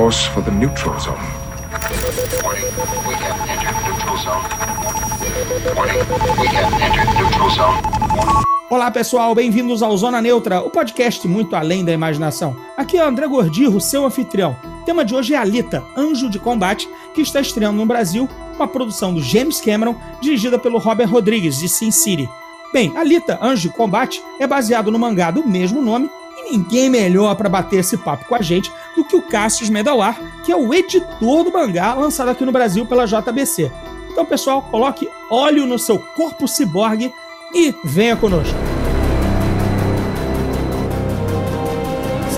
course for the neutral zone. Warning, we have entered neutral zone. Warning, we have entered neutral zone. Olá pessoal, bem-vindos ao Zona Neutra, o podcast muito além da imaginação. Aqui é o André Gordirro, seu anfitrião. O tema de hoje é Alita, Anjo de Combate, que está estreando no Brasil, uma produção do James Cameron, dirigida pelo Robert Rodrigues, de Sin City. Bem, Alita, Anjo de Combate, é baseado no mangá do mesmo nome, e ninguém melhor para bater esse papo com a gente do que o Cassius Medawar, que é o editor do mangá lançado aqui no Brasil pela JBC. Então, pessoal, coloque óleo no seu corpo ciborgue e venha conosco.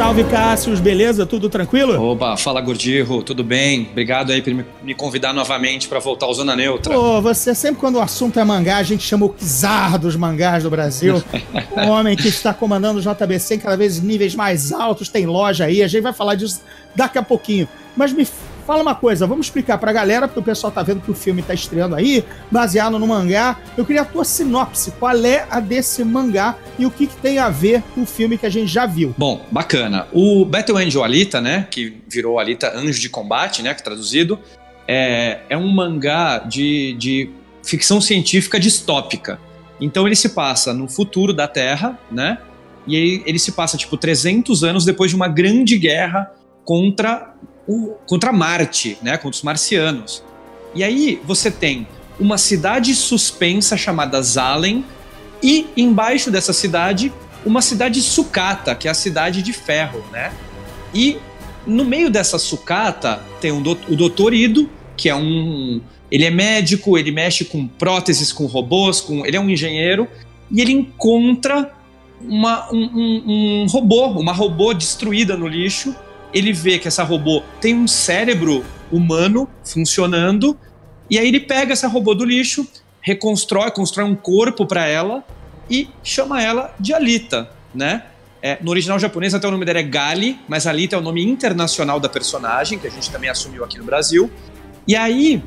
Salve Cássius, beleza? Tudo tranquilo? Opa, fala Gordirro, tudo bem? Obrigado aí por me convidar novamente para voltar ao Zona Neutra. Pô, você sempre quando o assunto é mangá, a gente chama o czar dos mangás do Brasil. um homem que está comandando o JBC em cada vez níveis mais altos, tem loja aí, a gente vai falar disso daqui a pouquinho. Mas me Fala uma coisa, vamos explicar pra galera, porque o pessoal tá vendo que o filme tá estreando aí, baseado no mangá. Eu queria a tua sinopse, qual é a desse mangá e o que, que tem a ver com o filme que a gente já viu. Bom, bacana. O Battle Angel Alita, né, que virou Alita Anjo de Combate, né, que traduzido, é, é um mangá de, de ficção científica distópica. Então ele se passa no futuro da Terra, né, e ele, ele se passa, tipo, 300 anos depois de uma grande guerra contra o, contra Marte, né, contra os marcianos. E aí você tem uma cidade suspensa chamada Zalen e embaixo dessa cidade uma cidade sucata, que é a cidade de ferro, né? E no meio dessa sucata tem um do, o Doutor Ido, que é um ele é médico, ele mexe com próteses, com robôs, com ele é um engenheiro e ele encontra uma, um, um, um robô, uma robô destruída no lixo ele vê que essa robô tem um cérebro humano funcionando, e aí ele pega essa robô do lixo, reconstrói, constrói um corpo para ela e chama ela de Alita, né? É, no original japonês até o nome dela é Gali, mas Alita é o nome internacional da personagem, que a gente também assumiu aqui no Brasil. E aí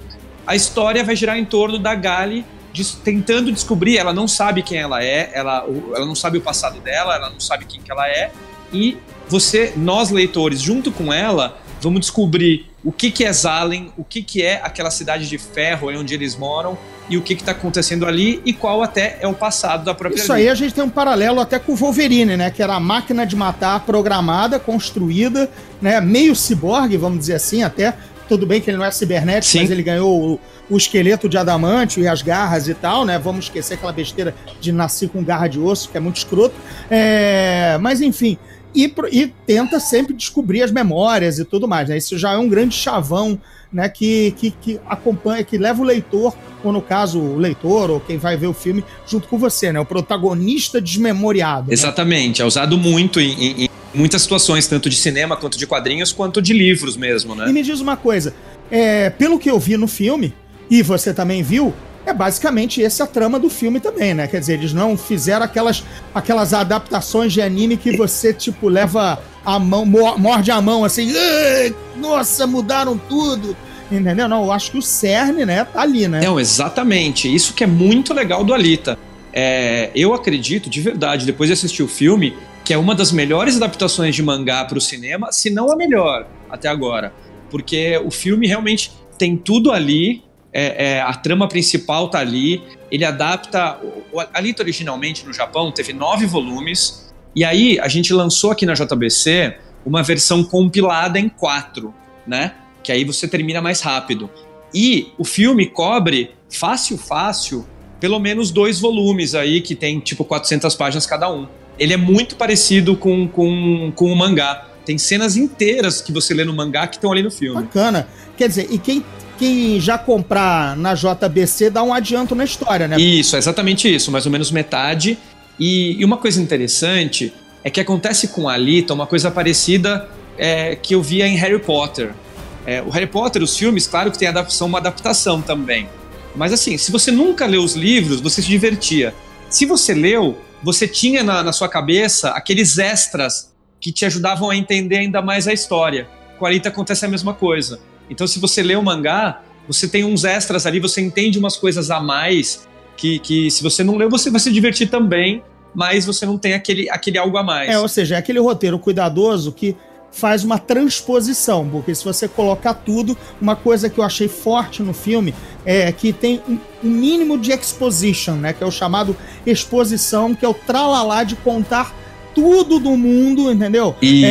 a história vai girar em torno da Gali tentando descobrir, ela não sabe quem ela é, ela, ela não sabe o passado dela, ela não sabe quem que ela é, e você, nós leitores, junto com ela, vamos descobrir o que, que é Zalen, o que, que é aquela cidade de ferro onde eles moram e o que está acontecendo ali e qual até é o passado da própria Isso aí a gente tem um paralelo até com o Wolverine, né? Que era a máquina de matar programada, construída, né? Meio ciborgue, vamos dizer assim, até. Tudo bem que ele não é cibernético, Sim. mas ele ganhou o, o esqueleto de adamante e as garras e tal, né? Vamos esquecer aquela besteira de nascer com garra de osso, que é muito escroto. É... Mas enfim, e, e, tenta sempre descobrir as memórias e tudo mais. Né? Isso já é um grande chavão né, que, que, que, acompanha, que leva o leitor, ou no caso, o leitor, ou quem vai ver o filme, junto com você, né? O protagonista desmemoriado. Né? Exatamente, né? é usado muito em, em, em, muitas situações, tanto de cinema quanto de quadrinhos, quanto de livros mesmo, né? E me diz uma coisa, é, pelo que eu vi no filme, e você também viu, é basicamente essa a trama do filme também, né? Quer dizer, eles não fizeram aquelas, aquelas adaptações de anime que você, tipo, leva a mão, morde a mão assim, nossa, mudaram tudo. Entendeu? Não, eu acho que o cerne, né, tá ali, né? Não, exatamente. Isso que é muito legal do Alita. É, eu acredito, de verdade, depois de assistir o filme, que é uma das melhores adaptações de mangá para o cinema, se não a melhor até agora. Porque o filme realmente tem tudo ali é, é, a trama principal tá ali, ele adapta. A Alita originalmente no Japão teve nove volumes, e aí a gente lançou aqui na JBC uma versão compilada em quatro, né? Que aí você termina mais rápido. E o filme cobre fácil, fácil, pelo menos dois volumes aí, que tem tipo 400 páginas cada um. Ele é muito parecido com, com, com o mangá. Tem cenas inteiras que você lê no mangá que estão ali no filme. Bacana. Quer dizer, e quem quem já comprar na JBC dá um adianto na história, né? Isso, é exatamente isso, mais ou menos metade. E, e uma coisa interessante é que acontece com a Alita uma coisa parecida é, que eu via em Harry Potter. É, o Harry Potter, os filmes, claro que tem adaptação, uma adaptação também. Mas assim, se você nunca leu os livros, você se divertia. Se você leu, você tinha na, na sua cabeça aqueles extras que te ajudavam a entender ainda mais a história. Com a Alita acontece a mesma coisa. Então, se você lê o mangá, você tem uns extras ali, você entende umas coisas a mais que, que se você não leu, você vai se divertir também, mas você não tem aquele, aquele algo a mais. É, ou seja, é aquele roteiro cuidadoso que faz uma transposição, porque se você colocar tudo, uma coisa que eu achei forte no filme é que tem um, um mínimo de exposition, né, que é o chamado exposição, que é o tralalá de contar tudo do mundo, entendeu? Isso.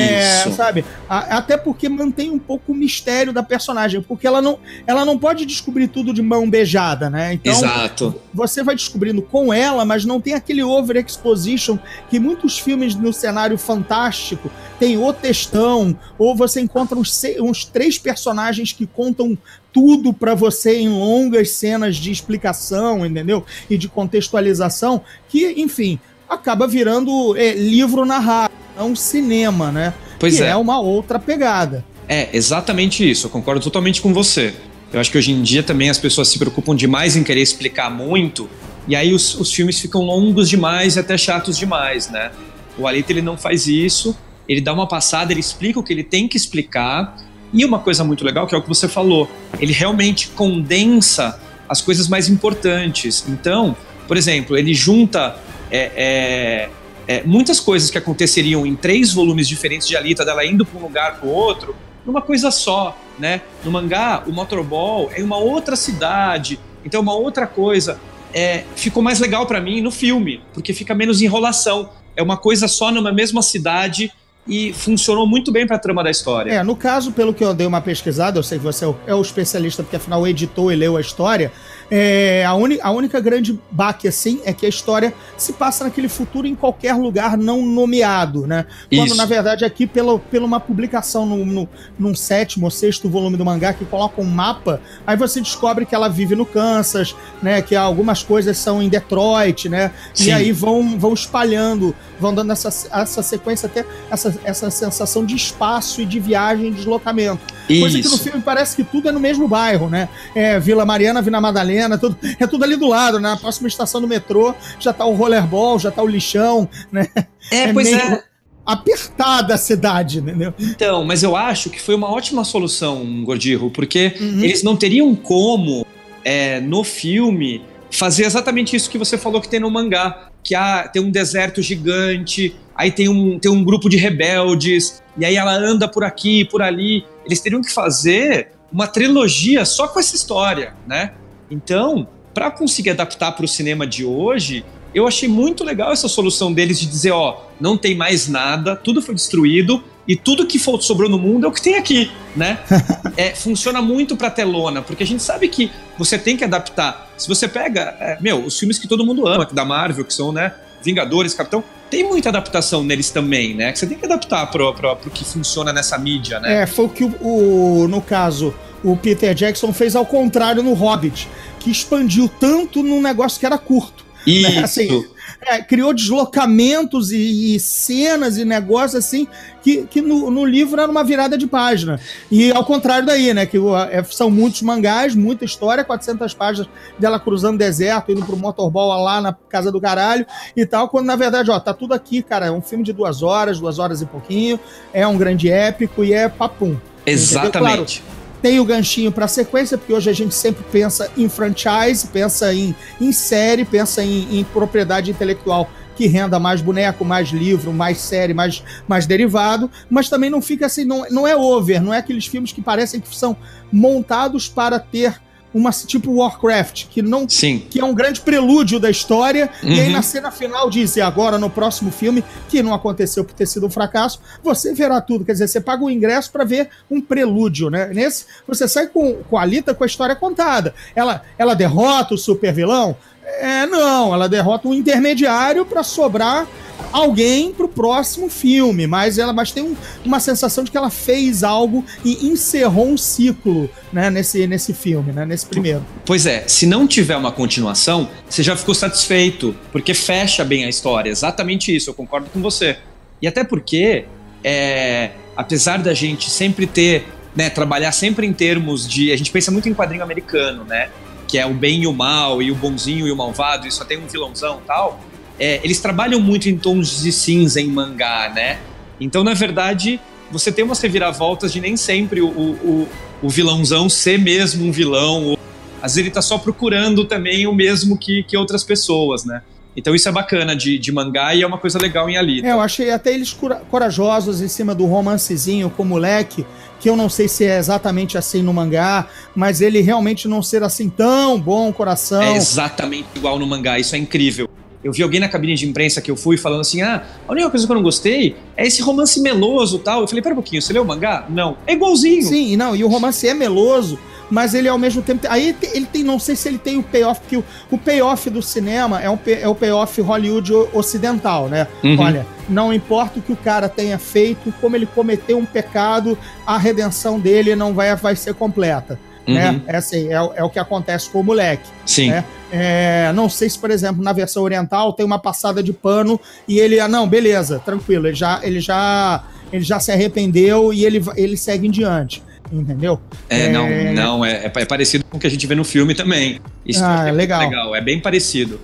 É, sabe? A, até porque mantém um pouco o mistério da personagem, porque ela não, ela não pode descobrir tudo de mão beijada, né? Então, Exato. você vai descobrindo com ela, mas não tem aquele overexposition que muitos filmes no cenário fantástico tem o textão, ou você encontra uns, uns três personagens que contam tudo para você em longas cenas de explicação, entendeu? E de contextualização, que, enfim, acaba virando é, livro narrado, não cinema, né? Pois que é. é uma outra pegada. É, exatamente isso. Eu concordo totalmente com você. Eu acho que hoje em dia também as pessoas se preocupam demais em querer explicar muito, e aí os, os filmes ficam longos demais e até chatos demais, né? O Alita ele não faz isso, ele dá uma passada, ele explica o que ele tem que explicar, e uma coisa muito legal, que é o que você falou, ele realmente condensa as coisas mais importantes. Então, por exemplo, ele junta é, é, é, muitas coisas que aconteceriam em três volumes diferentes de Alita, dela indo para um lugar para o outro, numa coisa só, né? No mangá, o Motorball é uma outra cidade, então uma outra coisa. É, ficou mais legal para mim no filme, porque fica menos enrolação. É uma coisa só numa mesma cidade e funcionou muito bem para a trama da história. É, no caso, pelo que eu dei uma pesquisada, eu sei que você é o especialista, porque afinal editou e leu a história. É, a, a única grande baque, assim, é que a história se passa naquele futuro em qualquer lugar não nomeado, né? Quando, Isso. na verdade, aqui, pela, pela uma publicação no, no, num sétimo ou sexto volume do mangá que coloca um mapa, aí você descobre que ela vive no Kansas, né? Que algumas coisas são em Detroit, né? Sim. E aí vão, vão espalhando, vão dando essa, essa sequência, até essa, essa sensação de espaço e de viagem e deslocamento. Isso. Coisa que no filme parece que tudo é no mesmo bairro, né? É Vila Mariana, Vila Madalena, tudo, é tudo ali do lado, né? Na próxima estação do metrô já tá o rollerball, já tá o lixão, né? É, é pois meio... é apertada a cidade, entendeu? Então, mas eu acho que foi uma ótima solução, Gordirro, porque uhum. eles não teriam como, é, no filme, fazer exatamente isso que você falou que tem no mangá. Que há, tem um deserto gigante, aí tem um, tem um grupo de rebeldes, e aí ela anda por aqui, por ali. Eles teriam que fazer uma trilogia só com essa história, né? Então, para conseguir adaptar para o cinema de hoje, eu achei muito legal essa solução deles de dizer, ó, não tem mais nada, tudo foi destruído e tudo que sobrou no mundo é o que tem aqui, né? é, funciona muito para telona, porque a gente sabe que você tem que adaptar. Se você pega, é, meu, os filmes que todo mundo ama, da Marvel, que são, né, Vingadores, Capitão, tem muita adaptação neles também, né? Que você tem que adaptar pro, pro, pro que funciona nessa mídia, né? É, foi o que o, o, no caso, o Peter Jackson fez ao contrário no Hobbit, que expandiu tanto num negócio que era curto. Isso. Né? Assim, é, criou deslocamentos e, e, cenas e negócios assim que, que no, no, livro era uma virada de página. E ao contrário daí, né? Que é, são muitos mangás, muita história, 400 páginas dela cruzando deserto, indo pro motorball lá na casa do caralho e tal, quando na verdade, ó, tá tudo aqui, cara. É um filme de duas horas, duas horas e pouquinho, é um grande épico e é papum. Exatamente. Claro, tem o ganchinho para sequência, porque hoje a gente sempre pensa em franchise, pensa em, em série, pensa em, em propriedade intelectual que renda mais boneco, mais livro, mais série, mais, mais derivado, mas também não fica assim, não, não é over, não é aqueles filmes que parecem que são montados para ter uma tipo Warcraft, que não Sim. que é um grande prelúdio da história, uhum. e aí uhum. na cena final diz, e agora no próximo filme, que não aconteceu por ter sido um fracasso, você verá tudo, quer dizer, você paga o ingresso para ver um prelúdio, né? Nesse, você sai com, com a Alita com a história contada. Ela, ela derrota o super vilão? É, não, ela derrota um intermediário para sobrar alguém pro próximo filme, mas ela mas tem um, uma sensação de que ela fez algo e encerrou um ciclo, né, nesse, nesse filme, né, nesse primeiro. Pois é, se não tiver uma continuação, você já ficou satisfeito, porque fecha bem a história, exatamente isso, eu concordo com você. E até porque, é, apesar da gente sempre ter, né, trabalhar sempre em termos de, a gente pensa muito em quadrinho americano, né, que é o bem e o mal, e o bonzinho e o malvado, e só tem um vilãozão tal, é, eles trabalham muito em tons de cinza em mangá, né? Então, na verdade, você tem umas reviravoltas de nem sempre o, o, o vilãozão ser mesmo um vilão. Às vezes ele tá só procurando também o mesmo que, que outras pessoas, né? Então isso é bacana de, de mangá e é uma coisa legal em Alita. É, eu achei até eles corajosos em cima do romancezinho com o moleque, que eu não sei se é exatamente assim no mangá, mas ele realmente não ser assim tão bom coração. É exatamente igual no mangá, isso é incrível. Eu vi alguém na cabine de imprensa que eu fui falando assim: ah, a única coisa que eu não gostei é esse romance meloso tal. Eu falei: pera um pouquinho, você leu o mangá? Não. É igualzinho. Sim, não, e o romance é meloso, mas ele ao mesmo tempo. Aí ele tem, não sei se ele tem o payoff, porque o, o payoff do cinema é, um, é o payoff Hollywood ocidental, né? Uhum. Olha, não importa o que o cara tenha feito, como ele cometeu um pecado, a redenção dele não vai, vai ser completa. Uhum. Né? É, assim, é, é, o que acontece com o moleque. Sim. Né? É, não sei se, por exemplo, na versão oriental tem uma passada de pano e ele, ah, não, beleza, tranquilo, ele já, ele já, ele já se arrependeu e ele, ele segue em diante. Entendeu? É, é... não, não, é, é, parecido com o que a gente vê no filme também. Isso ah, é legal. legal, é bem parecido.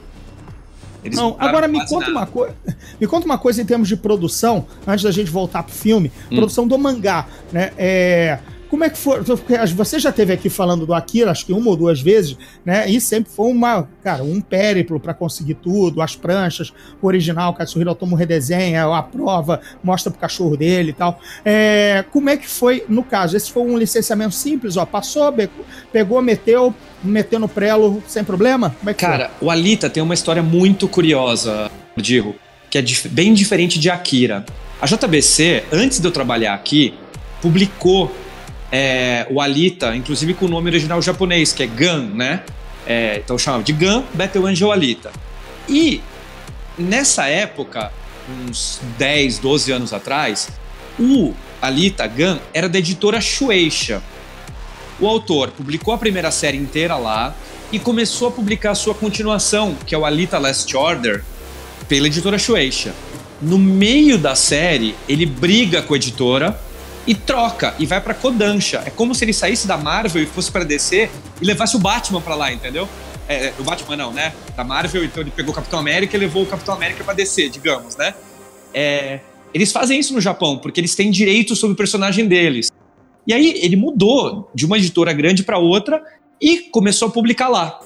Eles não, agora me conta nada. uma coisa. Me conta uma coisa em termos de produção, antes da gente voltar pro filme, hum. produção do mangá, né? É, como é que foi? Você já teve aqui falando do Akira, acho que uma ou duas vezes, né? E sempre foi uma, cara, um périplo para conseguir tudo, as pranchas, o original, o Katsuhiro Otomo redesenha, a prova, mostra pro cachorro dele e tal. É, como é que foi no caso? Esse foi um licenciamento simples, ó, passou, pegou, meteu, meteu no prelo sem problema? Como é que cara, foi? o Alita tem uma história muito curiosa, Dirro, que é dif bem diferente de Akira. A JBC, antes de eu trabalhar aqui, publicou é, o Alita, inclusive com o nome original japonês, que é Gun, né? É, então chamava de Gun Battle Angel Alita. E nessa época, uns 10, 12 anos atrás, o Alita Gun era da editora Shueisha. O autor publicou a primeira série inteira lá e começou a publicar a sua continuação, que é o Alita Last Order, pela editora Shueisha. No meio da série, ele briga com a editora e troca e vai para Kodansha. É como se ele saísse da Marvel e fosse para DC e levasse o Batman para lá, entendeu? É, é, o Batman não, né? Da Marvel, então ele pegou o Capitão América e levou o Capitão América para DC, digamos, né? É, eles fazem isso no Japão porque eles têm direito sobre o personagem deles. E aí ele mudou de uma editora grande para outra e começou a publicar lá.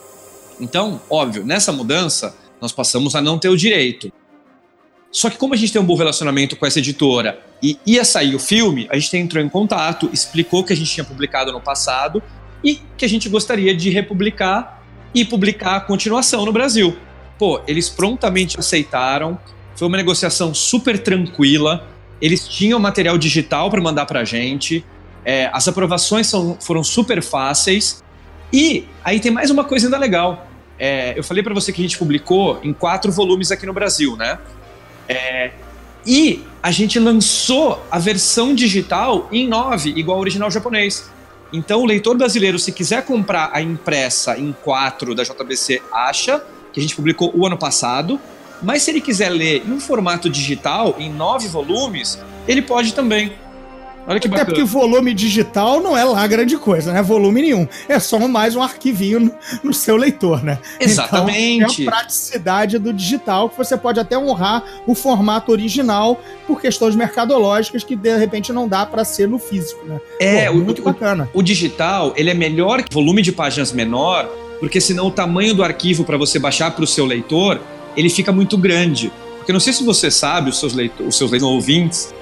Então, óbvio, nessa mudança nós passamos a não ter o direito. Só que como a gente tem um bom relacionamento com essa editora e ia sair o filme, a gente entrou em contato, explicou que a gente tinha publicado no passado e que a gente gostaria de republicar e publicar a continuação no Brasil. Pô, eles prontamente aceitaram, foi uma negociação super tranquila, eles tinham material digital para mandar para a gente, é, as aprovações são, foram super fáceis e aí tem mais uma coisa ainda legal. É, eu falei para você que a gente publicou em quatro volumes aqui no Brasil, né? É, e a gente lançou a versão digital em 9, igual ao original japonês. Então o leitor brasileiro, se quiser comprar a impressa em 4 da JBC, acha, que a gente publicou o ano passado. Mas se ele quiser ler em formato digital, em nove volumes, ele pode também. Olha que Até bacana. porque volume digital não é lá grande coisa, né? Volume nenhum. É só mais um arquivinho no, no seu leitor, né? Exatamente. Então, é a praticidade do digital que você pode até honrar o formato original por questões mercadológicas que de repente não dá para ser no físico, né? É, Pô, muito o, bacana. O, o digital, ele é melhor que volume de páginas menor, porque senão o tamanho do arquivo para você baixar para o seu leitor, ele fica muito grande. Porque não sei se você sabe, os seus, leitor, os seus ouvintes,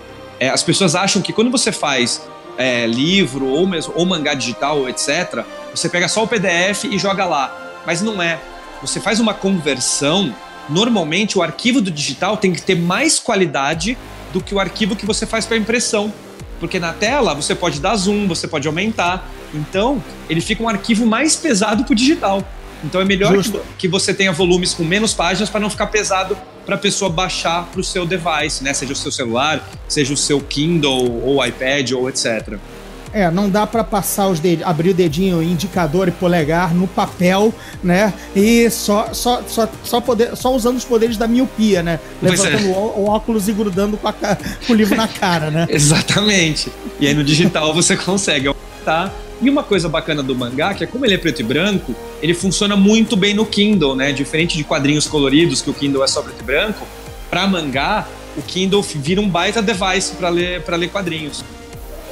é, as pessoas acham que quando você faz é, livro ou mesmo ou mangá digital, etc., você pega só o PDF e joga lá. Mas não é. Você faz uma conversão. Normalmente o arquivo do digital tem que ter mais qualidade do que o arquivo que você faz para impressão. Porque na tela você pode dar zoom, você pode aumentar. Então, ele fica um arquivo mais pesado para o digital. Então é melhor que, que, você tenha volumes com menos páginas para não ficar pesado para a pessoa baixar para o seu device, né? Seja o seu celular, seja o seu Kindle ou iPad ou etc. É, não dá para passar os dedos, abrir o dedinho, indicador e polegar no papel, né? E só, só, só, só, poder, só usando os poderes da miopia, né? É. Levantando é. o, o, óculos e grudando com, a, com o livro na cara, né? Exatamente. E aí no digital você consegue aumentar e uma coisa bacana do mangá, que é como ele é preto e branco, ele funciona muito bem no Kindle, né? Diferente de quadrinhos coloridos, que o Kindle é só preto e branco, para mangá, o Kindle vira um baita device para ler, ler quadrinhos.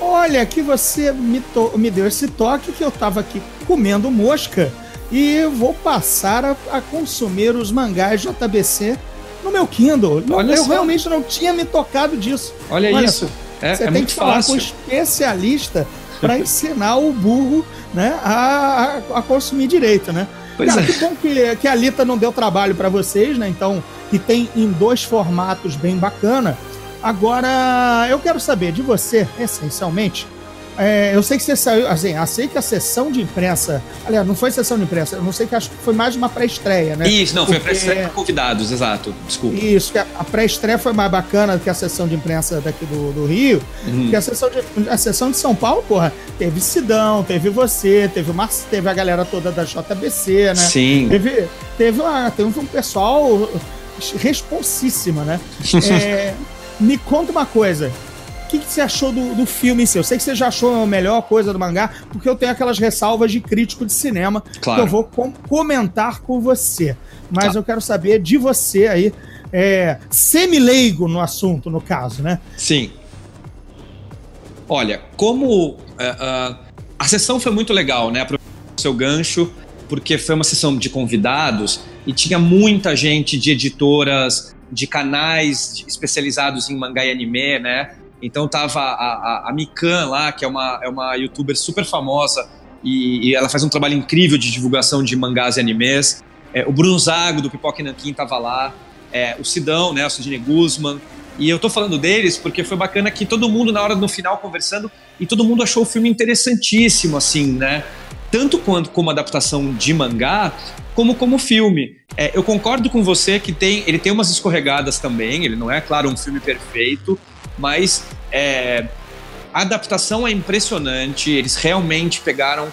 Olha, que você me, me deu esse toque que eu tava aqui comendo mosca e vou passar a, a consumir os mangás JBC no meu Kindle. Olha eu só. realmente não tinha me tocado disso. Olha, Olha isso. É, você é tem que falar fácil. com um especialista para ensinar o burro né, a, a, a consumir direito, né? Pois Cara, é. que bom que, que a Lita não deu trabalho para vocês, né? Então, e tem em dois formatos bem bacana. Agora, eu quero saber de você, essencialmente, é, eu sei que você saiu, assim, eu sei que a sessão de imprensa, aliás, não foi sessão de imprensa, eu não sei que acho que foi mais uma pré-estreia, né? Isso, não, Porque... foi a pré-estreia com convidados, exato, desculpa. Isso, que a, pré-estreia foi mais bacana do que a sessão de imprensa daqui do, do Rio, uhum. porque a sessão, de, a sessão de São Paulo, porra, teve Sidão, teve você, teve, uma, teve a galera toda da JBC, né? Sim. Teve, teve, uma, teve um pessoal responsíssima, né? é, me conta uma coisa, que, que você achou do, do filme em si? Eu sei que você já achou a melhor coisa do mangá, porque eu tenho aquelas ressalvas de crítico de cinema claro. que eu vou com comentar com você. Mas tá. eu quero saber de você aí, é, semi-leigo no assunto, no caso, né? Sim. Olha, como uh, uh, a sessão foi muito legal, né? Para o seu gancho, porque foi uma sessão de convidados e tinha muita gente de editoras, de canais especializados em mangá e anime, né? Então tava a, a, a Mikan lá, que é uma, é uma youtuber super famosa e, e ela faz um trabalho incrível de divulgação de mangás e animes. É, o Bruno Zago, do Pipoca Nankin, tava lá. É, o Sidão, né, o Sidney Guzman. E eu tô falando deles porque foi bacana que todo mundo, na hora no final, conversando, e todo mundo achou o filme interessantíssimo, assim, né? Tanto quanto como adaptação de mangá, como como filme. É, eu concordo com você que tem, ele tem umas escorregadas também, ele não é, claro, um filme perfeito, mas é, a adaptação é impressionante. Eles realmente pegaram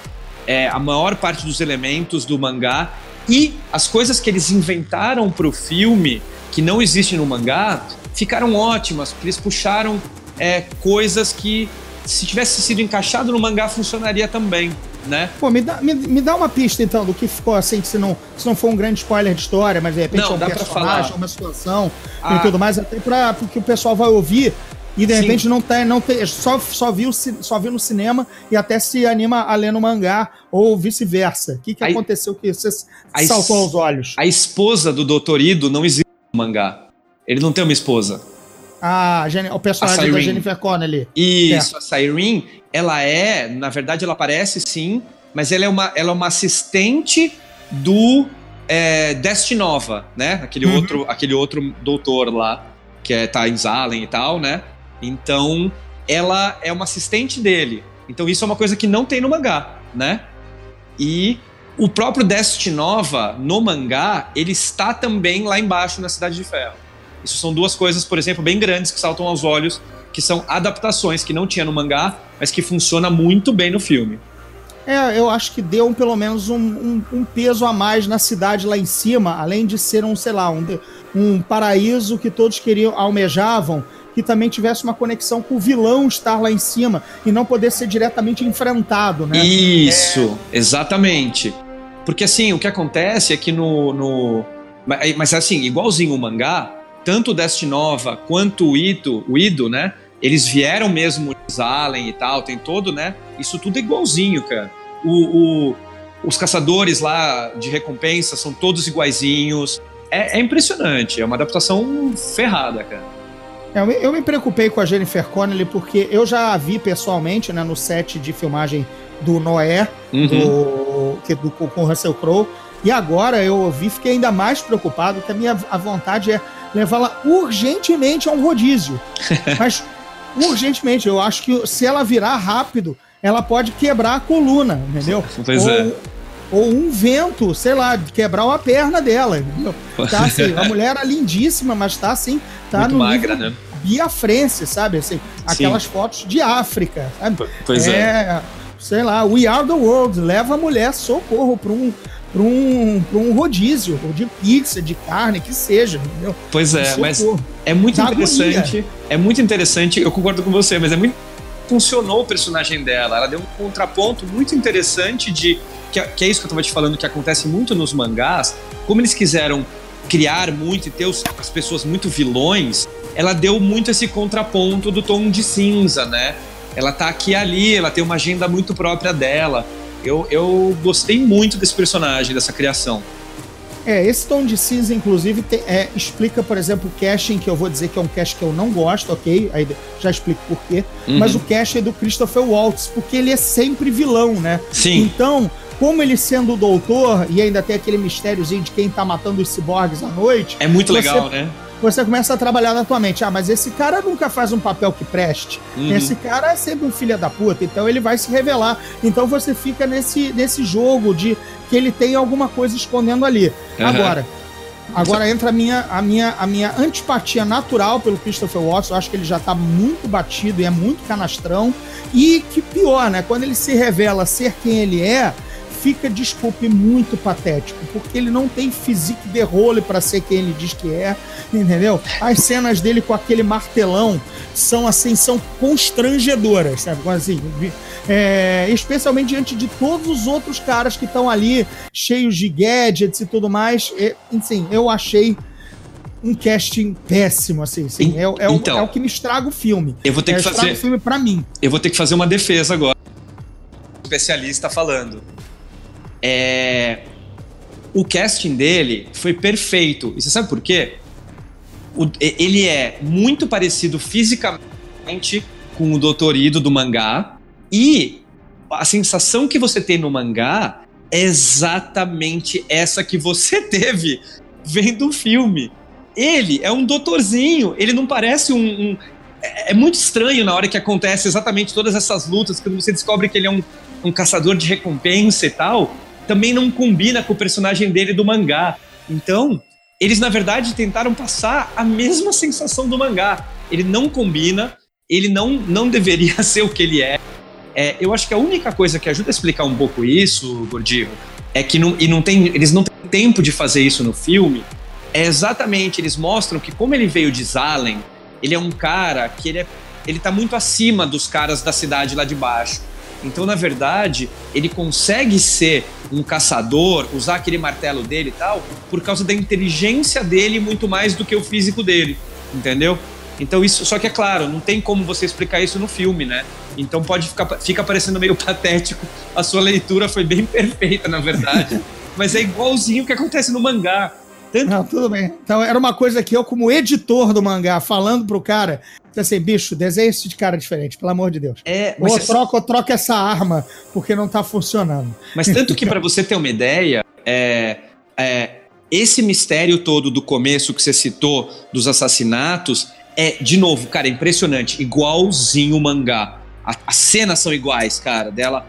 é, a maior parte dos elementos do mangá e as coisas que eles inventaram para o filme, que não existem no mangá, ficaram ótimas, porque eles puxaram é, coisas que, se tivesse sido encaixado no mangá, funcionaria também. Né? Pô, me dá, me, me dá uma pista então do que ficou assim, se não, se não for um grande spoiler de história, mas de repente não, é um personagem, uma situação ah. e tudo mais, até para porque o pessoal vai ouvir e de repente Sim. não tem, não tem, só, só, viu, só viu no cinema e até se anima a ler no mangá ou vice-versa. O que, que a, aconteceu que você saltou aos olhos? A esposa do Dr. Ido não existe no mangá. Ele não tem uma esposa. Ah, o personagem da Jennifer Connelly. Isso, é. a Cyrene, ela é, na verdade, ela aparece sim, mas ela é uma, ela é uma assistente do é, Destinova, né? Aquele, uhum. outro, aquele outro doutor lá, que é, tá em Zalen e tal, né? Então, ela é uma assistente dele. Então, isso é uma coisa que não tem no mangá, né? E o próprio Destinova, no mangá, ele está também lá embaixo na Cidade de Ferro. Isso são duas coisas, por exemplo, bem grandes que saltam aos olhos, que são adaptações que não tinha no mangá, mas que funciona muito bem no filme. É, eu acho que deu pelo menos um, um, um, peso a mais na cidade lá em cima, além de ser um, sei lá, um, um paraíso que todos queriam, almejavam também tivesse uma conexão com o vilão estar lá em cima e não poder ser diretamente enfrentado, né? Isso, é... exatamente. Porque assim, o que acontece é que no, no. Mas assim, igualzinho o mangá, tanto o Destinova quanto o Ito, o Ido, né? Eles vieram mesmo de Zalen e tal, tem todo, né? Isso tudo é igualzinho, cara. O, o, os caçadores lá de recompensa são todos iguaizinhos. É, é impressionante, é uma adaptação ferrada, cara. É, eu me, eu me preocupei com a Jennifer Connelly porque eu já a vi pessoalmente né, no set de filmagem do Noé, uhum. do, que, do, com o Russell Crowe. E agora eu ouvi, fiquei ainda mais preocupado, que a minha a vontade é levá-la urgentemente a um rodízio. Mas urgentemente, eu acho que se ela virar rápido, ela pode quebrar a coluna, entendeu? Pois ou, é. Ou um vento, sei lá, quebrar uma perna dela, entendeu? Tá assim, a mulher era lindíssima, mas tá assim, tá Muito no magra, né? Bia France, sabe? Assim, aquelas Sim. fotos de África, sabe? Pois é, é. Sei lá, We Are the World, leva a mulher socorro para um para um, pra um rodízio, ou de pizza, de carne, que seja, entendeu? Pois é, mas é muito interessante. Agonia. É muito interessante, eu concordo com você, mas é muito. Funcionou o personagem dela, ela deu um contraponto muito interessante de. Que, que é isso que eu estava te falando, que acontece muito nos mangás, como eles quiseram criar muito e ter os, as pessoas muito vilões, ela deu muito esse contraponto do tom de cinza, né? Ela tá aqui e ali, ela tem uma agenda muito própria dela. Eu, eu gostei muito desse personagem, dessa criação. É, esse tom de cinza, inclusive, tem, é, explica, por exemplo, o casting, que eu vou dizer que é um cast que eu não gosto, ok? Aí já explico por quê. Uhum. Mas o casting é do Christopher Waltz, porque ele é sempre vilão, né? Sim. Então, como ele sendo o doutor, e ainda tem aquele mistériozinho de quem tá matando os ciborgues à noite. É muito legal, né? Você começa a trabalhar na tua mente. Ah, mas esse cara nunca faz um papel que preste. Uhum. Esse cara é sempre um filho da puta. Então ele vai se revelar. Então você fica nesse, nesse jogo de que ele tem alguma coisa escondendo ali. Uhum. Agora, Agora entra a minha, a, minha, a minha antipatia natural pelo Christopher Watson. Eu acho que ele já tá muito batido e é muito canastrão. E que pior, né? Quando ele se revela ser quem ele é, fica, desculpe, muito patético, porque ele não tem physique de role para ser quem ele diz que é, entendeu? As cenas dele com aquele martelão são assim, são constrangedoras, sabe? Assim, é, especialmente diante de todos os outros caras que estão ali, cheios de gadgets e tudo mais. E, enfim, eu achei um casting péssimo, assim. assim é, é, então, o, é, o, que me estraga o filme. Eu vou ter é, que fazer. o filme para mim. Eu vou ter que fazer uma defesa agora. O especialista falando é, o casting dele foi perfeito. E você sabe por quê? O, ele é muito parecido fisicamente com o Dr. Ido do mangá. E a sensação que você tem no mangá é exatamente essa que você teve vendo o filme. Ele é um doutorzinho, ele não parece um, um. é, é muito estranho na hora que acontece exatamente todas essas lutas, quando você descobre que ele é um, um caçador de recompensa e tal também não combina com o personagem dele do mangá. Então, eles na verdade tentaram passar a mesma sensação do mangá. Ele não combina, ele não, não deveria ser o que ele é. é. Eu acho que a única coisa que ajuda a explicar um pouco isso, Gordinho, é que não, e não tem, eles não têm tempo de fazer isso no filme. É exatamente, eles mostram que como ele veio de Zalen, ele é um cara que ele, é, ele tá muito acima dos caras da cidade lá de baixo. Então, na verdade, ele consegue ser um caçador, usar aquele martelo dele e tal, por causa da inteligência dele muito mais do que o físico dele, entendeu? Então isso, só que é claro, não tem como você explicar isso no filme, né? Então pode ficar fica parecendo meio patético. A sua leitura foi bem perfeita, na verdade. Mas é igualzinho o que acontece no mangá. Tanto... Não, tudo bem. Então era uma coisa que eu, como editor do mangá, falando pro cara, assim, bicho, desenha esse de cara diferente, pelo amor de Deus. É, ou você... troca ou troca essa arma, porque não tá funcionando. Mas tanto que para você ter uma ideia, é, é, esse mistério todo do começo que você citou, dos assassinatos, é, de novo, cara, impressionante, igualzinho o mangá. as cenas são iguais, cara, dela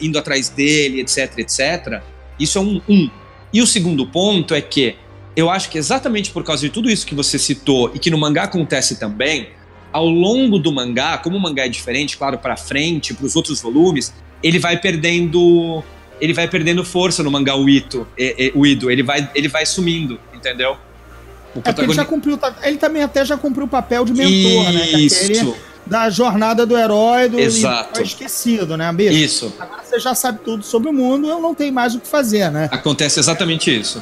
indo atrás dele, etc, etc. Isso é um, um. E o segundo ponto é que eu acho que exatamente por causa de tudo isso que você citou e que no mangá acontece também, ao longo do mangá, como o mangá é diferente, claro, para frente, para os outros volumes, ele vai perdendo ele vai perdendo força no mangá o Ito, o Ido, ele vai ele vai sumindo, entendeu? O é ele já cumpriu, ele também até já cumpriu o papel de mentor, né? Isso. da jornada do herói do Exato. esquecido, né, Bicho? Isso. Agora você já sabe tudo sobre o mundo, eu não tenho mais o que fazer, né? Acontece exatamente isso.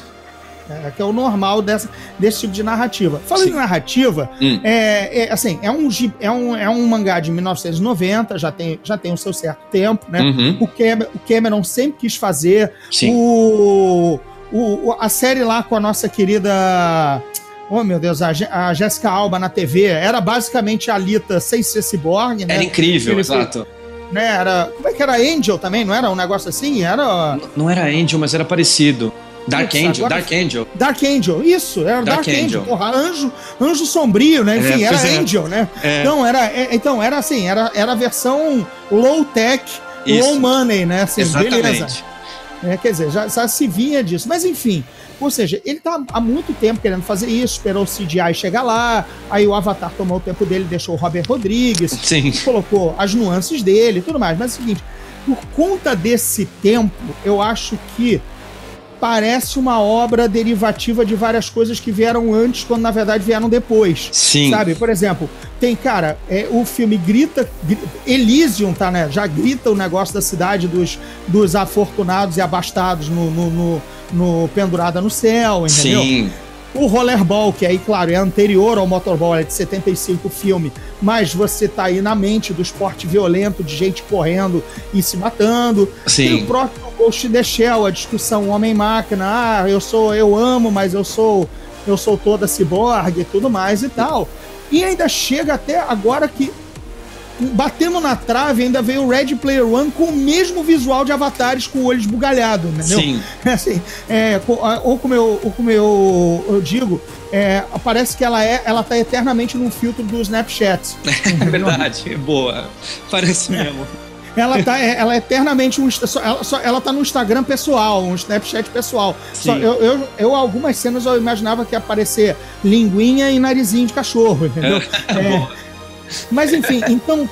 É, que é o normal dessa, desse tipo de narrativa. Falando Sim. em narrativa, hum. é, é, assim, é um, é, um, é um mangá de 1990, já tem, já tem o seu certo tempo, né? Uhum. O, Cameron, o Cameron sempre quis fazer. Sim. O, o, a série lá com a nossa querida. Oh, meu Deus, a, a Jéssica Alba na TV era basicamente a Alita sem ser cyborg, né? Era incrível, exato. né, era, como é que era Angel também, não era um negócio assim? Era... Não, não era Angel, mas era parecido. Dark Angel, agora... Dark Angel. Dark Angel, isso, era Dark, Dark Angel. Angel. Porra, anjo, anjo sombrio, né? Enfim, é, era é. Angel, né? É. Então, era, é, então, era assim, era, era a versão low tech, isso. low money, né? Assim, Exatamente. beleza. É, quer dizer, já, já se vinha disso. Mas enfim, ou seja, ele tá há muito tempo querendo fazer isso, esperou o CGI chegar lá, aí o Avatar tomou o tempo dele, deixou o Robert Rodrigues, Sim. colocou as nuances dele e tudo mais. Mas é o seguinte, por conta desse tempo, eu acho que parece uma obra derivativa de várias coisas que vieram antes, quando na verdade vieram depois. Sim. Sabe? Por exemplo, tem, cara, é, o filme grita, grita. Elysium, tá, né? Já grita o negócio da cidade dos, dos afortunados e abastados no, no, no, no Pendurada no Céu, entendeu? Sim. O Rollerball, que aí, claro, é anterior ao Motorball, é de 75 filme, mas você tá aí na mente do esporte violento, de gente correndo e se matando. Sim. E o próprio Ghost in the Shell, a discussão homem-máquina, ah, eu sou, eu amo, mas eu sou, eu sou toda ciborgue e tudo mais e tal. E ainda chega até agora que batendo na trave, ainda veio o Red Player One com o mesmo visual de avatares com o olho esbugalhado, entendeu? Sim. Assim, é, ou como eu, ou como eu, eu digo, é, parece que ela é, ela tá eternamente no filtro do Snapchat. É verdade, é boa. Parece é. mesmo. Ela tá, é, ela é eternamente um. Ela, só, ela tá no Instagram pessoal, um Snapchat pessoal. Só, eu, eu, eu, algumas cenas eu imaginava que ia aparecer linguinha e narizinho de cachorro, entendeu? É, mas enfim, então,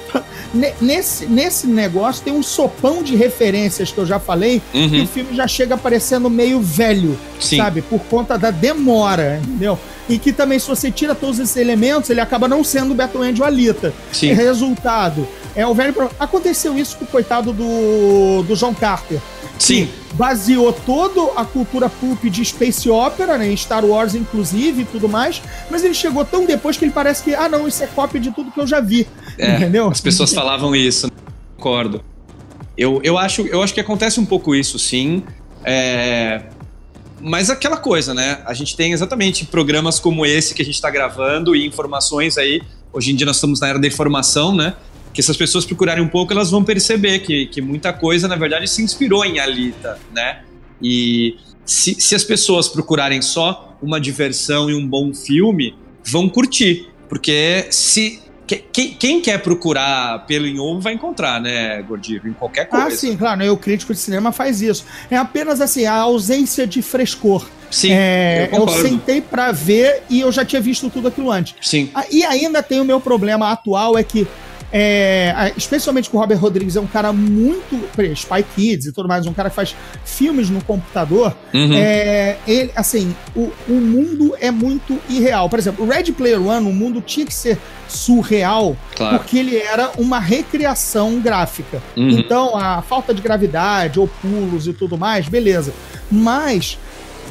nesse, nesse negócio tem um sopão de referências que eu já falei, uhum. que o filme já chega parecendo meio velho, Sim. sabe? Por conta da demora, entendeu? E que também, se você tira todos esses elementos, ele acaba não sendo o Andy ou Alita. Sim. Resultado, é o velho. Aconteceu isso com o coitado do, do John Carter. Sim. Baseou toda a cultura pulp de Space Opera, né? Em Star Wars, inclusive, e tudo mais. Mas ele chegou tão depois que ele parece que, ah, não, isso é cópia de tudo que eu já vi. É, entendeu? As pessoas falavam isso, concordo. Eu, eu, acho, eu acho que acontece um pouco isso, sim. É... Mas aquela coisa, né? A gente tem exatamente programas como esse que a gente está gravando e informações aí. Hoje em dia nós estamos na era da informação, né? que essas pessoas procurarem um pouco, elas vão perceber que, que muita coisa, na verdade, se inspirou em Alita, né? E se, se as pessoas procurarem só uma diversão e um bom filme, vão curtir. Porque se quem, quem, quer procurar pelo em ovo vai encontrar, né, Gordinho? Em qualquer ah, coisa. Ah, sim, claro. Né? O crítico de cinema faz isso. É apenas assim, a ausência de frescor. Sim, é, eu, eu, sentei para ver e eu já tinha visto tudo aquilo antes. Sim. Ah, e ainda tem o meu problema atual, é que é, especialmente com o Robert Rodrigues, é um cara muito. Spy Kids e tudo mais, um cara que faz filmes no computador. Uhum. É, ele, assim, o, o mundo é muito irreal. Por exemplo, o Red Player One, o mundo tinha que ser surreal, claro. porque ele era uma recriação gráfica. Uhum. Então, a falta de gravidade, ou pulos e tudo mais, beleza. Mas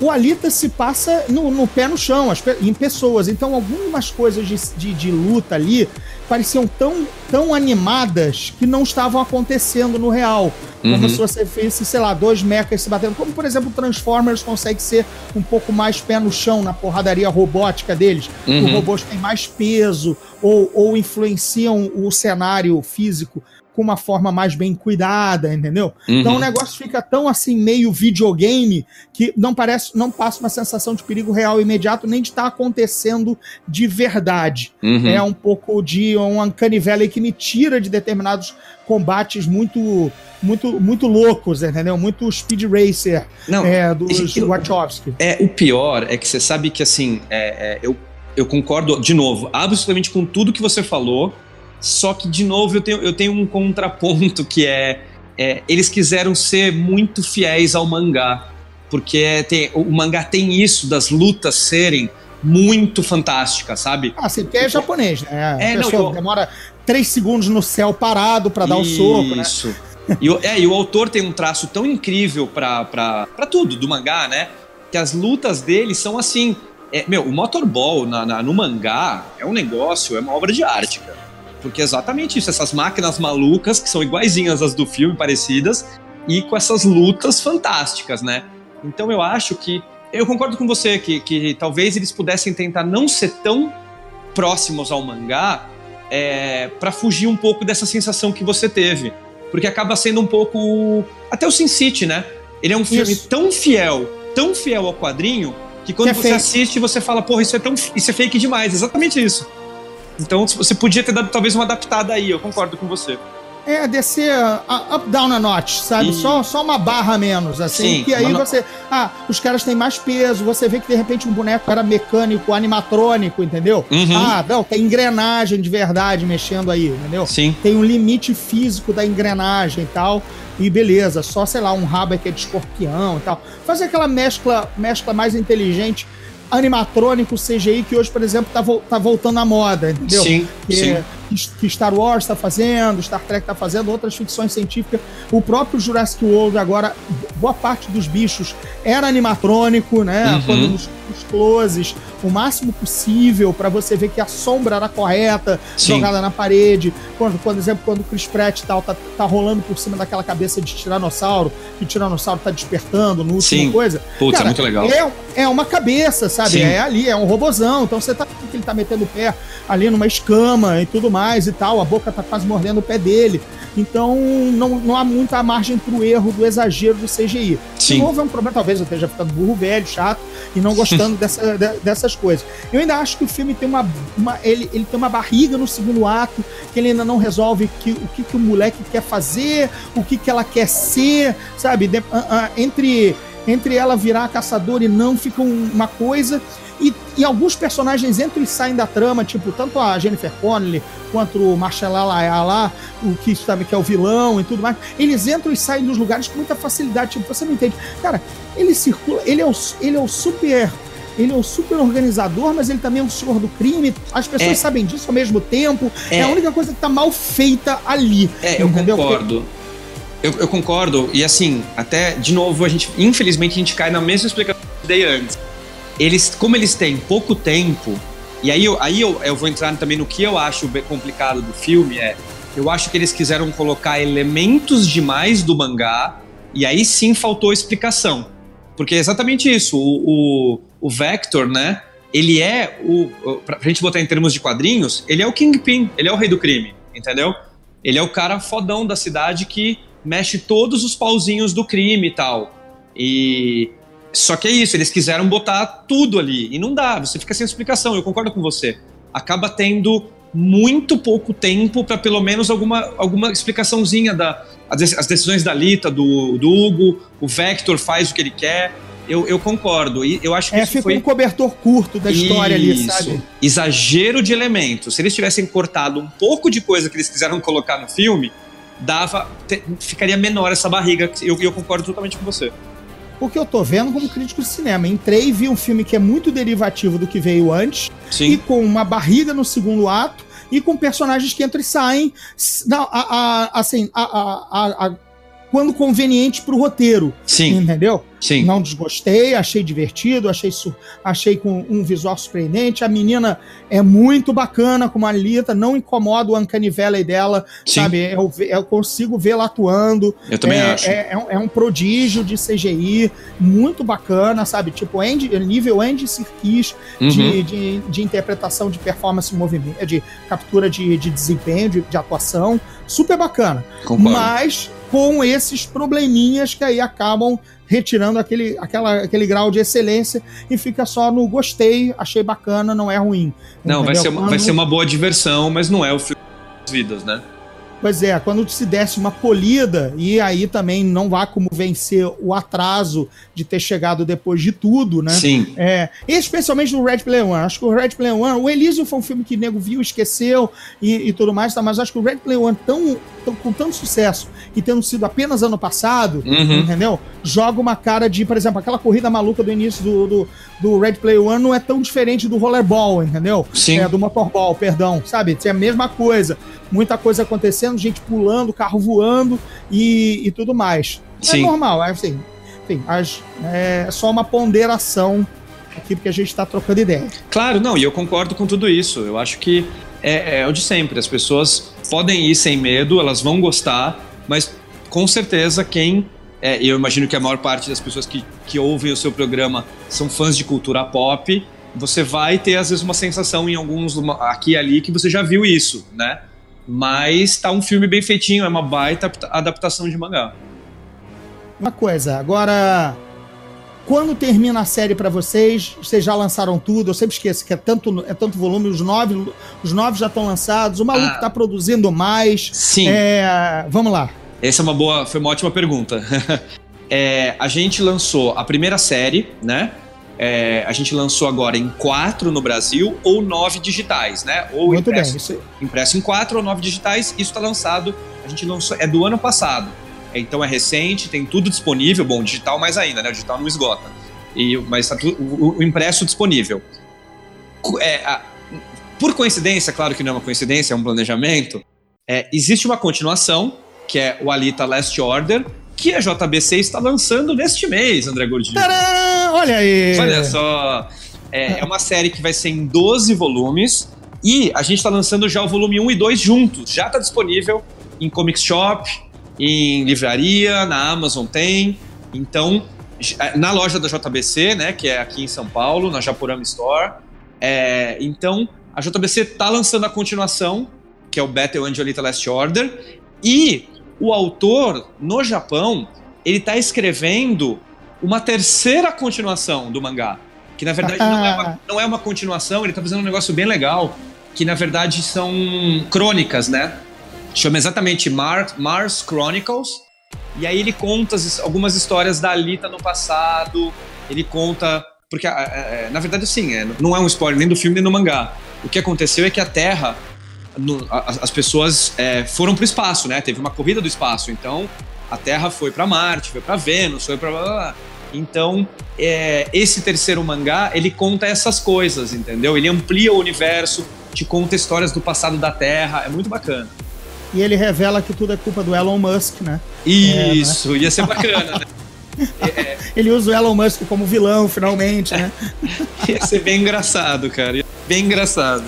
o Alita se passa no, no pé no chão, as, em pessoas. Então, algumas coisas de, de, de, luta ali pareciam tão, tão animadas que não estavam acontecendo no real. Como uhum. se você fizesse, sei lá, dois mechas se batendo. Como, por exemplo, Transformers consegue ser um pouco mais pé no chão na porradaria robótica deles. Uhum. Os robôs têm mais peso ou, ou influenciam o cenário físico com uma forma mais bem cuidada, entendeu? Uhum. Então o negócio fica tão assim meio videogame que não parece, não passa uma sensação de perigo real imediato nem de estar tá acontecendo de verdade. Uhum. É um pouco de um uncanny valley que me tira de determinados combates muito muito muito loucos, entendeu? Muito speed racer não, é, dos eu, Wachowski. É o pior é que você sabe que assim é, é, eu eu concordo de novo absolutamente com tudo que você falou só que, de novo, eu tenho, eu tenho um contraponto que é, é eles quiseram ser muito fiéis ao mangá. Porque tem, o mangá tem isso das lutas serem muito fantásticas, sabe? Ah, quer é japonês, né? É, não, eu... demora três segundos no céu parado para dar o um soco, né? Isso. E, é, e o autor tem um traço tão incrível para tudo do mangá, né? Que as lutas dele são assim. É, meu, o Motorball na, na, no mangá é um negócio, é uma obra de arte, cara. Porque é exatamente isso, essas máquinas malucas, que são iguaizinhas às do filme, parecidas, e com essas lutas fantásticas, né? Então eu acho que. Eu concordo com você que, que talvez eles pudessem tentar não ser tão próximos ao mangá é, para fugir um pouco dessa sensação que você teve. Porque acaba sendo um pouco. Até o Sin City, né? Ele é um filme isso. tão fiel, tão fiel ao quadrinho, que quando que é você fake. assiste, você fala, porra, isso é, tão, isso é fake demais. Exatamente isso. Então você podia ter dado talvez uma adaptada aí, eu concordo com você. É, descer uh, up, down a notch, sabe? E... Só, só uma barra menos, assim. Sim, que aí você. Ah, os caras têm mais peso, você vê que de repente um boneco era mecânico, animatrônico, entendeu? Uhum. Ah, não, tem engrenagem de verdade mexendo aí, entendeu? Sim. Tem um limite físico da engrenagem e tal. E beleza, só, sei lá, um rabo que é de escorpião e tal. Fazer aquela mescla, mescla mais inteligente animatrônico CGI que hoje, por exemplo, tá, vo tá voltando à moda, entendeu? Sim, que sim. Que Star Wars está fazendo, Star Trek está fazendo, outras ficções científicas. O próprio Jurassic World, agora, boa parte dos bichos era animatrônico, né? Uhum. Quando nos, nos closes, o máximo possível para você ver que a sombra era correta, Sim. jogada na parede. Quando, por exemplo, quando o Chris Pratt tal, tá, tá rolando por cima daquela cabeça de tiranossauro, que o tiranossauro tá despertando no último Sim. coisa. Putz, é Cara, muito legal. É, é uma cabeça, sabe? Sim. É ali, é um robozão. Então você tá vendo que ele tá metendo o pé ali numa escama e tudo mais e tal. A boca tá quase mordendo o pé dele. Então não, não há muita margem pro erro do exagero do CGI. Sim. De novo, é um problema, talvez eu esteja ficando burro velho, chato, e não gostando dessa, de- dessas coisas. Eu ainda acho que o filme tem uma. uma- ele, ele tem uma barriga no segundo ato, que ele ainda não resolve que, o que, que o moleque quer fazer, o que, que ela quer ser, sabe? De- ah, ah, entre, entre ela virar caçadora e não, fica um- uma coisa. E, e alguns personagens entram e saem da trama, tipo, tanto a Jennifer Connelly quanto o Marshall lá, o que sabe que é o vilão e tudo mais, eles entram e saem dos lugares com muita facilidade. Tipo, você não entende. Cara, ele circula, ele é o, ele é o super. Ele é o super organizador, mas ele também é o senhor do crime. As pessoas É. sabem disso ao mesmo tempo. É. É. a única coisa que tá mal feita ali. É, eu entendeu? concordo. Eu, eu concordo, e assim, até, de novo, a gente, infelizmente, a gente cai na mesma explicação que eu dei antes. Eles, como eles têm pouco tempo, e aí, eu, aí eu, eu vou entrar também no que eu acho complicado do filme, é, eu acho que eles quiseram colocar elementos demais do mangá, e aí sim faltou explicação. Porque é exatamente isso, o, o, o Vector, né, ele é o- pra gente botar em termos de quadrinhos, ele é o Kingpin, ele é o rei do crime, entendeu? Ele é o cara fodão da cidade que mexe todos os pauzinhos do crime e tal. E só que é isso, eles quiseram botar tudo ali e não dá, você fica sem explicação. Eu concordo com você. Acaba tendo muito pouco tempo para pelo menos alguma, alguma explicaçãozinha da as dec- as decisões da Lita, do, do Hugo, o Vector faz o que ele quer. Eu, eu concordo. E eu acho que É, isso fica foi um cobertor curto da história ali, isso. sabe? Exagero de elementos. Se eles tivessem cortado um pouco de coisa que eles quiseram colocar no filme, dava te- ficaria menor essa barriga. E eu, eu concordo totalmente com você. Porque eu tô vendo como crítico de cinema. Entrei e vi um filme que é muito derivativo do que veio antes, e Sim. com uma barriga no segundo ato, e com personagens que entram e saem na- a- a- assim, a- quando conveniente pro roteiro. Sim, Entendeu? Sim. Não desgostei, achei divertido, achei, achei com um visual surpreendente. A menina é muito bacana como a Lita, não incomoda o Uncanny Valley dela, Sim. sabe? Eu, eu consigo vê-la atuando. Eu também é, acho. É, é um, é prodígio de CGI, muito bacana, sabe? Tipo, Andy, nível Andy Serkis Uhum. de, de, de interpretação de performance movimento, de captura de, de desempenho, de, de atuação. Super bacana. Concordo. Mas com esses probleminhas que aí acabam retirando aquele, aquela, aquele grau de excelência e fica só no gostei, achei bacana, não é ruim. Não, vai ser, uma, vai ser uma boa diversão, mas não é o filme das vidas, né? Pois é, quando se desse uma polida, e aí também não vá como vencer o atraso de ter chegado depois de tudo, né? Sim. É, especialmente no Red Player One. Acho que o Red Player One, o Elysium foi um filme que o nego viu, esqueceu e, e tudo mais, tá? mas acho que o Red Player One, tão, tão- com tanto sucesso e tendo sido apenas ano passado, Uhum. entendeu? Joga uma cara de, por exemplo, aquela corrida maluca do início do, do, do Red Player One não é tão diferente do rollerball, entendeu? Sim. É, do motorball, perdão, sabe? É a mesma coisa. Muita coisa acontecendo, gente pulando, carro voando e, e tudo mais. É Sim. normal, é assim. Enfim, as- é só uma ponderação aqui, porque a gente está trocando ideia. Claro, não, e eu concordo com tudo isso. Eu acho que é, é o de sempre. As pessoas podem ir sem medo, elas vão gostar, mas com certeza quem. É, eu imagino que a maior parte das pessoas que, que ouvem o seu programa são fãs de cultura pop. Você vai ter, às vezes, uma sensação em alguns aqui e ali que você já viu isso, né? Mas tá um filme bem feitinho, é uma baita adapta- adaptação de mangá. Uma coisa, agora. Quando termina a série pra vocês, vocês já lançaram tudo, eu sempre esqueço que é tanto, é tanto volume, os nove, os nove já estão lançados, o maluco Ah. tá produzindo mais. Sim. É, vamos lá. Essa é uma boa, foi uma ótima pergunta. É, a gente lançou a primeira série, né? É, a gente lançou agora em quatro no Brasil ou nove digitais, né? Ou Muito impresso, bem. Impresso em quatro ou nove digitais. Isso está lançado. A gente lançou é do ano passado. É, Então é recente, tem tudo disponível. Bom, digital mais ainda, né? O digital não esgota. E, mas tá tudo, o, o impresso disponível. É, a- por coincidência, claro que não é uma coincidência, é um planejamento, é, existe uma continuação, que é o Alita Last Order, que a JBC está lançando neste mês, André Gordinho. Tcharam! Olha aí! Olha só. É, é, uma série que vai ser em 12 volumes. E a gente está lançando já o volume 1 e 2 juntos. Já está disponível em Comic Shop, em livraria, na Amazon tem. Então, na loja da JBC, né, que é aqui em São Paulo, na Japurama Store. É, então, a JBC está lançando a continuação, que é o Battle Angelita Last Order. E o autor, no Japão, ele está escrevendo uma terceira continuação do mangá. Que na verdade não, é uma, não é uma continuação, ele está fazendo um negócio bem legal. Que na verdade são crônicas, né? Chama exatamente Mar Mars Chronicles. E aí ele conta algumas histórias da Alita no passado. Ele conta. Porque, na verdade, assim, é, não é um spoiler nem do filme nem do mangá. O que aconteceu é que a Terra no, as pessoas é, foram para o espaço, né? Teve uma corrida do espaço, então a Terra foi para Marte, foi para Vênus, foi para então é, esse terceiro mangá ele conta essas coisas, entendeu? Ele amplia o universo, te conta histórias do passado da Terra, é muito bacana. E ele revela que tudo é culpa do Elon Musk, né? Isso, é, né? ia ser bacana, né? É. Ele usa o Elon Musk como vilão, finalmente, né? Ia ser bem engraçado, cara. Bem engraçado.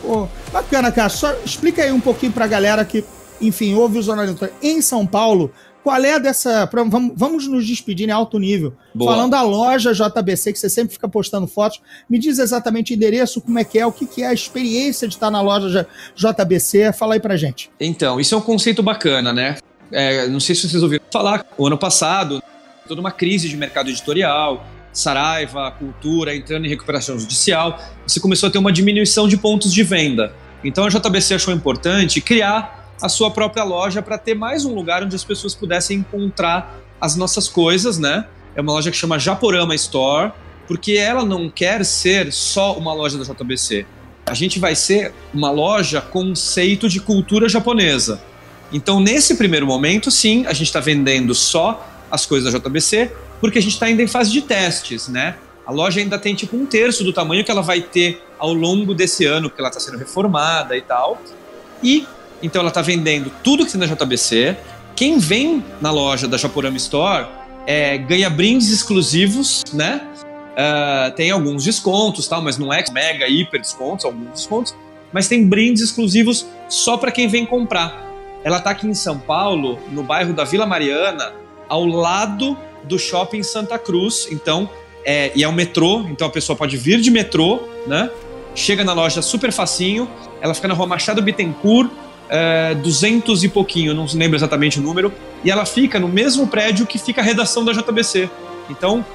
Pô, bacana, cara. Só explica aí um pouquinho pra galera que, enfim, ouve o jornalismo em São Paulo. Qual é dessa. Vamos, vamos nos despedir em alto nível. Boa. Falando da loja JBC, que você sempre fica postando fotos. Me diz exatamente o endereço, como é que é, o que, que é a experiência de estar na loja JBC. Fala aí pra gente. Então, isso é um conceito bacana, né? É, não sei se vocês ouviram falar, o ano passado, toda uma crise de mercado editorial, Saraiva, Cultura entrando em recuperação judicial, você começou a ter uma diminuição de pontos de venda. Então a JBC achou importante criar a sua própria loja para ter mais um lugar onde as pessoas pudessem encontrar as nossas coisas, né? É uma loja que chama Japorama Store, porque ela não quer ser só uma loja da JBC. A gente vai ser uma loja conceito de cultura japonesa. Então, nesse primeiro momento, sim, a gente está vendendo só as coisas da JBC, porque a gente está ainda em fase de testes, né? A loja ainda tem tipo um terço do tamanho que ela vai ter ao longo desse ano, porque ela está sendo reformada e tal. E então ela está vendendo tudo que tem na JBC. Quem vem na loja da Japorama Store é, ganha brindes exclusivos, né? Uh, tem alguns descontos, tal, mas não é mega, hiper descontos, alguns descontos. Mas tem brindes exclusivos só para quem vem comprar. Ela está aqui em São Paulo, no bairro da Vila Mariana, ao lado do shopping Santa Cruz. Então, é, e é um metrô, então a pessoa pode vir de metrô, né? Chega na loja super facinho, ela fica na rua Machado Bittencourt, é, 200 e pouquinho, não lembro exatamente o número, e ela fica no mesmo prédio que fica a redação da JBC. Então,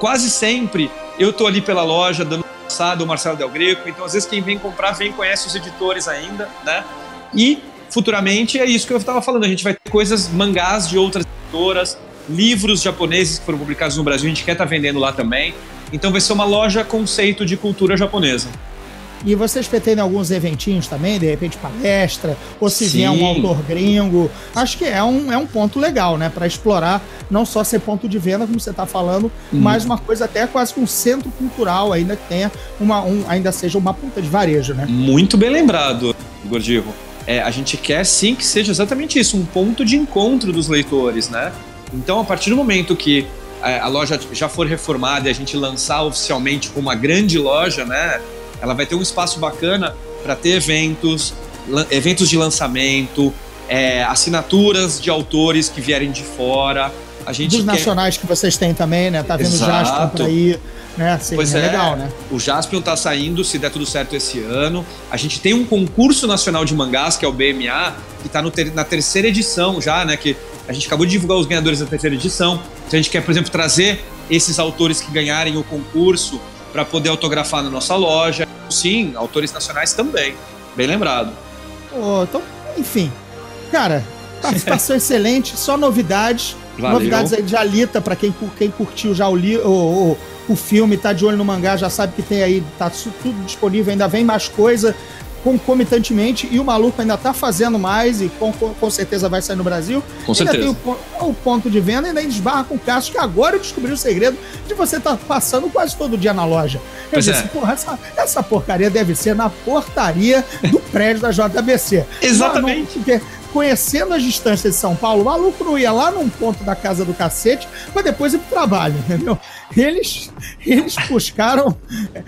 quase sempre eu tô ali pela loja dando passada o Marcelo Del Greco, então às vezes quem vem comprar vem conhece os editores ainda, né? E futuramente é isso que eu estava falando, a gente vai ter coisas mangás de outras editoras, livros japoneses que foram publicados no Brasil, a gente quer estar tá vendendo lá também. Então vai ser uma loja conceito de cultura japonesa. E vocês pretendem alguns eventinhos também, de repente palestra, ou se Sim. vier um autor gringo. Acho que é um, é um ponto legal, né? Para explorar, não só ser ponto de venda, como você está falando, hum. mas uma coisa até quase que um centro cultural, ainda que tenha uma, um, ainda seja uma ponta de varejo, né? Muito bem lembrado, Gordivo. É, a gente quer sim que seja exatamente isso, um ponto de encontro dos leitores, né? Então, a partir do momento que é, a loja já for reformada e a gente lançar oficialmente como uma grande loja, né? Ela vai ter um espaço bacana para ter eventos, eventos de lançamento, é, assinaturas de autores que vierem de fora. A gente Dos quer... nacionais que vocês têm também, né? Tá vendo Jasper por aí. Né? Assim, pois é, é, legal, né? O Jaspion tá saindo, se der tudo certo esse ano. A gente tem um concurso nacional de mangás, que é o BMA, que tá ter... na terceira edição já, né? Que a gente acabou de divulgar os ganhadores da terceira edição. Então a gente quer, por exemplo, trazer esses autores que ganharem o concurso para poder autografar na nossa loja. Sim, autores nacionais também. Bem lembrado. Oh, então, enfim. Cara, participação excelente, só novidades. Valeu. Novidades aí de Alita, para quem, quem curtiu já o, li, o, o, o filme, tá de olho no mangá, já sabe que tem aí, tá tudo disponível, ainda vem mais coisa concomitantemente e o maluco ainda tá fazendo mais e com, com certeza vai sair no Brasil. Com ainda certeza. tem o, o, ponto de venda, ainda esbarra com o Cássio, que agora eu descobri o segredo de você estar tá passando quase todo dia na loja. Eu pois disse, é. porra, essa, essa porcaria deve ser na portaria do prédio da JBC. Exatamente. Não, não, conhecendo as distâncias de São Paulo, o maluco não ia lá num ponto da casa do cacete, mas depois ir pro trabalho, entendeu? Eles, eles buscaram.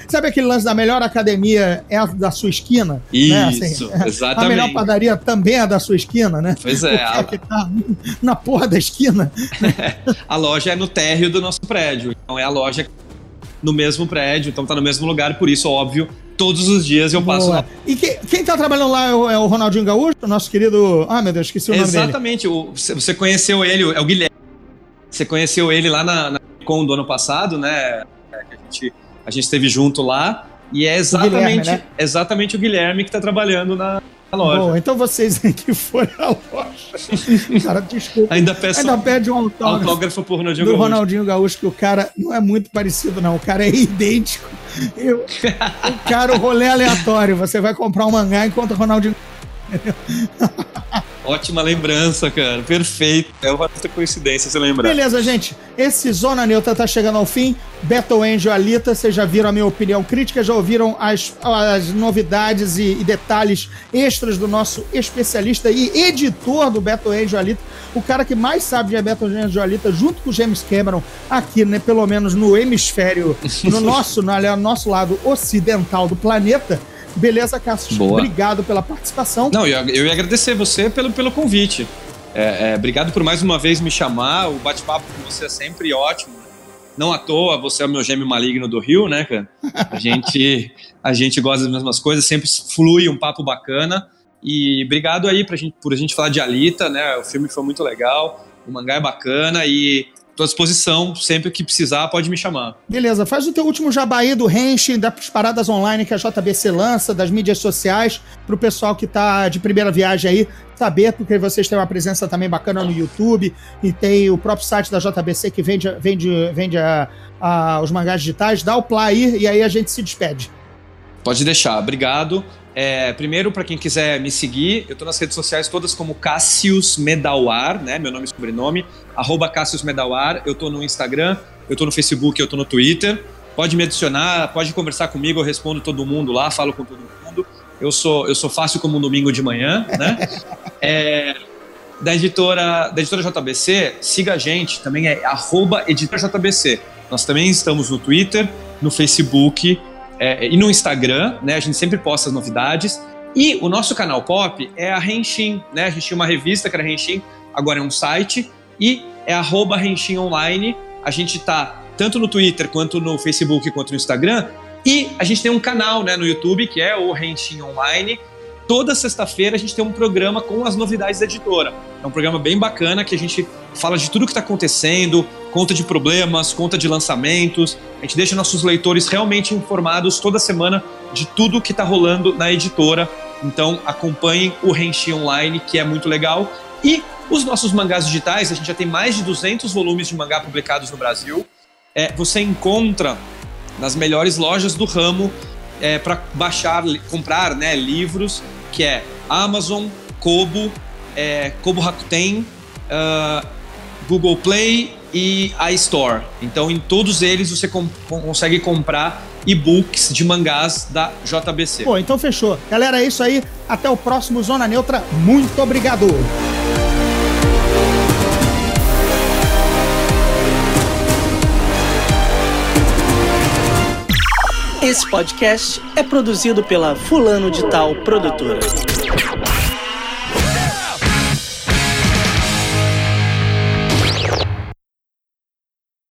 Sabe aquele lance da melhor academia é a da sua esquina? Isso, né? assim, exatamente. A melhor padaria também é a da sua esquina, né? Pois é. A... Que tá na porra da esquina. a loja é no térreo do nosso prédio. Então é a loja no mesmo prédio, então tá no mesmo lugar, por isso, óbvio, todos os dias eu passo lá. E que, quem tá trabalhando lá é o, é o, Ronaldinho Gaúcho, nosso querido. Ah, meu Deus, esqueci o nome Exatamente, dele. Exatamente. Você conheceu ele, é o Guilherme. Você conheceu ele lá na, na com do ano passado, né? A gente, a gente esteve junto lá. E é exatamente, o Guilherme, né? exatamente o Guilherme que tá trabalhando na, loja. Bom, então vocês que foram à loja. Cara, desculpa. Ainda, peço Ainda pede um autógrafo, autógrafo pro Ronaldinho do Gaúcho. Ronaldinho Gaúcho, que o cara não é muito parecido, não. O cara é idêntico. Eu, o cara, o rolê aleatório. Você vai comprar um mangá enquanto o Ronaldinho. Ótima lembrança, cara. Perfeito. É uma coincidência você lembrar. Beleza, gente. Esse Zona Neutra tá chegando ao fim. Battle Angel Alita, vocês já viram a minha opinião crítica, já ouviram as, as novidades e, e detalhes extras do nosso especialista e editor do Battle Angel Alita, o cara que mais sabe de Battle Angel Alita, junto com o James Cameron, aqui, né, pelo menos no hemisfério, no nosso, no, no nosso lado ocidental do planeta. Beleza, Cassius? Boa. Obrigado pela participação. Não, eu, eu ia agradecer você pelo, pelo convite. É, é, obrigado por mais uma vez me chamar. O bate-papo com você é sempre ótimo. Não à toa, você é o meu gêmeo maligno do Rio, né, cara? A gente, a gente gosta das mesmas coisas, sempre flui um papo bacana. E obrigado aí pra gente, por a gente falar de Alita, né? O filme foi muito legal, o mangá é bacana e Estou à disposição, sempre que precisar, pode me chamar. Beleza, faz o teu último jabaí do Henshin, das paradas online que a JBC lança, das mídias sociais, para o pessoal que está de primeira viagem aí saber, porque vocês têm uma presença também bacana no YouTube e tem o próprio site da JBC que vende, vende, vende a, a, os mangás digitais. Dá o play e aí a gente se despede. Pode deixar, obrigado. É, primeiro, para quem quiser me seguir, eu estou nas redes sociais todas como Cassius Medawar, né? Meu nome e sobrenome, arroba Cassius Medawar. Eu estou no Instagram, eu estou no Facebook, eu estou no Twitter. Pode me adicionar, pode conversar comigo, eu respondo todo mundo lá, falo com todo mundo. Eu sou, eu sou fácil como um domingo de manhã, né? é, da editora, da editora JBC, siga a gente, também é arroba editora JBC. Nós também estamos no Twitter, no Facebook é, e no Instagram, né? A gente sempre posta as novidades. E o nosso canal pop é a Renshin, né? A gente tinha uma revista que era Renshin, agora é um site. E é arroba Renshin Online. A gente tá tanto no Twitter, quanto no Facebook, quanto no Instagram. E a gente tem um canal né, no YouTube, que é o Renshin Online. Toda sexta-feira a gente tem um programa com as novidades da editora. É um programa bem bacana que a gente fala de tudo que está acontecendo, conta de problemas, conta de lançamentos. A gente deixa nossos leitores realmente informados toda semana de tudo que está rolando na editora. Então acompanhem o Renchi Online, que é muito legal. E os nossos mangás digitais, a gente já tem mais de 200 volumes de mangá publicados no Brasil. É, você encontra nas melhores lojas do ramo é, para baixar, comprar né, livros, que é Amazon, Kobo, é, Kobo Rakuten, uh, Google Play e iStore. Então, em todos eles você com consegue comprar e-books de mangás da JBC. Pô, então fechou. Galera, é isso aí. Até o próximo Zona Neutra. Muito obrigado. Esse podcast é produzido pela Fulano de Tal Produtora.